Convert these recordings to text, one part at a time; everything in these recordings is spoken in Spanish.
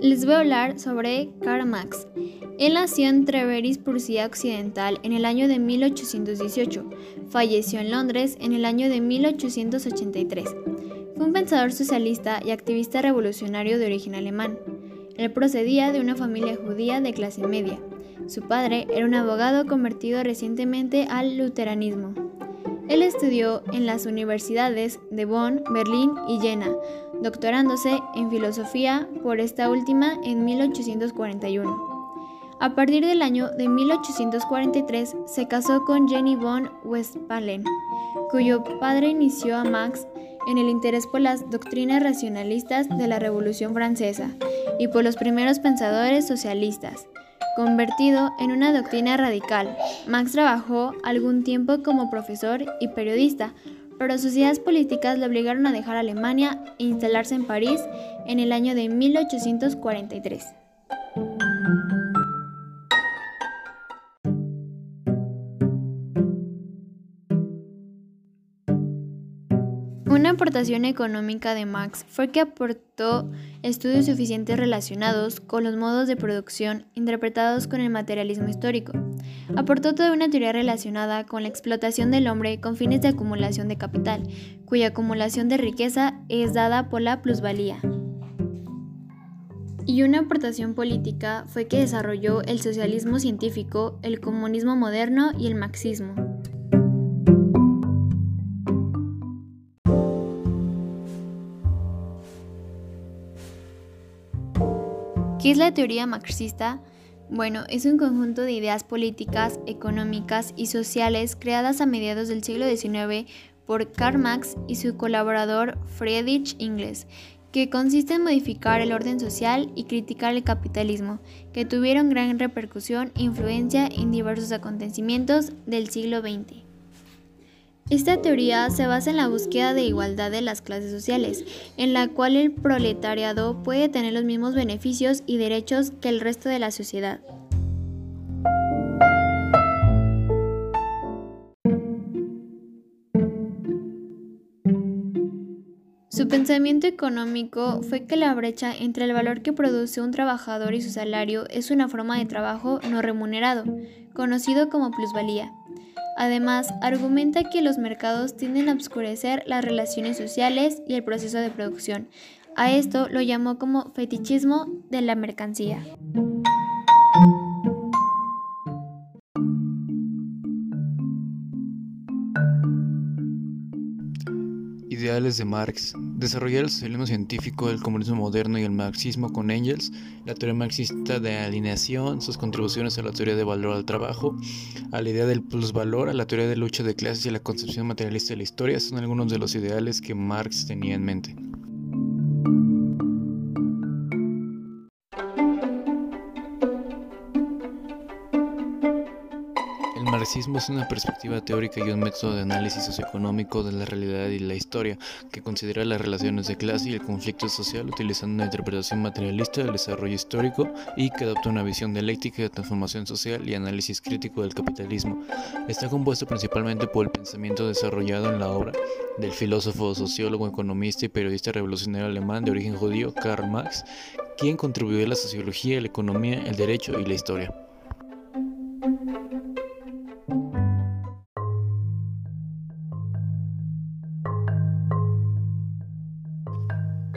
Les voy a hablar sobre Karl Marx. Él nació en Treveris, Prusia Occidental, en el año de 1818. Falleció en Londres en el año de 1883. Fue un pensador socialista y activista revolucionario de origen alemán. Él procedía de una familia judía de clase media. Su padre era un abogado convertido recientemente al luteranismo. Él estudió en las universidades de Bonn, Berlín y Jena, doctorándose en filosofía por esta última en 1841. A partir del año de 1843 se casó con Jenny von Westphalen, cuyo padre inició a Max en el interés por las doctrinas racionalistas de la Revolución Francesa y por los primeros pensadores socialistas. Convertido en una doctrina radical, Max trabajó algún tiempo como profesor y periodista, pero sus ideas políticas le obligaron a dejar Alemania e instalarse en París en el año de 1843. Aportación económica de Marx fue que aportó estudios suficientes relacionados con los modos de producción interpretados con el materialismo histórico. Aportó toda una teoría relacionada con la explotación del hombre con fines de acumulación de capital, cuya acumulación de riqueza es dada por la plusvalía. Y una aportación política fue que desarrolló el socialismo científico, el comunismo moderno y el marxismo. ¿Qué es la teoría marxista? Bueno, es un conjunto de ideas políticas, económicas y sociales creadas a mediados del siglo XIX por Karl Marx y su colaborador Friedrich Engels, que consiste en modificar el orden social y criticar el capitalismo, que tuvieron gran repercusión e influencia en diversos acontecimientos del siglo XX. Esta teoría se basa en la búsqueda de igualdad de las clases sociales, en la cual el proletariado puede tener los mismos beneficios y derechos que el resto de la sociedad. Su pensamiento económico fue que la brecha entre el valor que produce un trabajador y su salario es una forma de trabajo no remunerado, conocido como plusvalía. Además, argumenta que los mercados tienden a obscurecer las relaciones sociales y el proceso de producción. A esto lo llamó como fetichismo de la mercancía. Ideales de Marx. Desarrollar el socialismo científico, el comunismo moderno y el marxismo con Engels, la teoría marxista de alineación, sus contribuciones a la teoría de valor al trabajo, a la idea del plusvalor, a la teoría de lucha de clases y a la concepción materialista de la historia son algunos de los ideales que Marx tenía en mente. Marxismo es una perspectiva teórica y un método de análisis socioeconómico de la realidad y la historia, que considera las relaciones de clase y el conflicto social utilizando una interpretación materialista del desarrollo histórico y que adopta una visión dialéctica de transformación social y análisis crítico del capitalismo. Está compuesto principalmente por el pensamiento desarrollado en la obra del filósofo, sociólogo, economista y periodista revolucionario alemán de origen judío Karl Marx, quien contribuyó a la sociología, la economía, el derecho y la historia.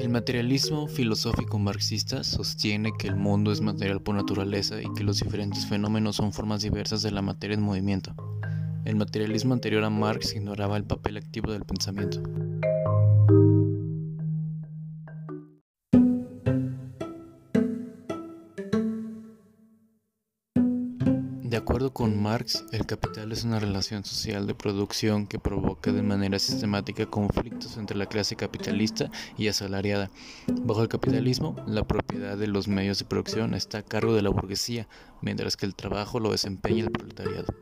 El materialismo filosófico marxista sostiene que el mundo es material por naturaleza y que los diferentes fenómenos son formas diversas de la materia en movimiento. El materialismo anterior a Marx ignoraba el papel activo del pensamiento. Acuerdo con Marx, el capital es una relación social de producción que provoca de manera sistemática conflictos entre la clase capitalista y asalariada. Bajo el capitalismo, la propiedad de los medios de producción está a cargo de la burguesía, mientras que el trabajo lo desempeña el proletariado.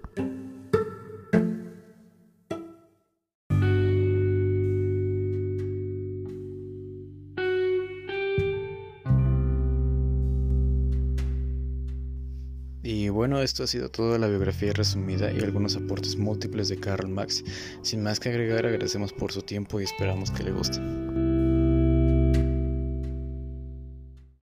Y bueno, esto ha sido toda la biografía resumida y algunos aportes múltiples de Karl Marx. Sin más que agregar, agradecemos por su tiempo y esperamos que le guste.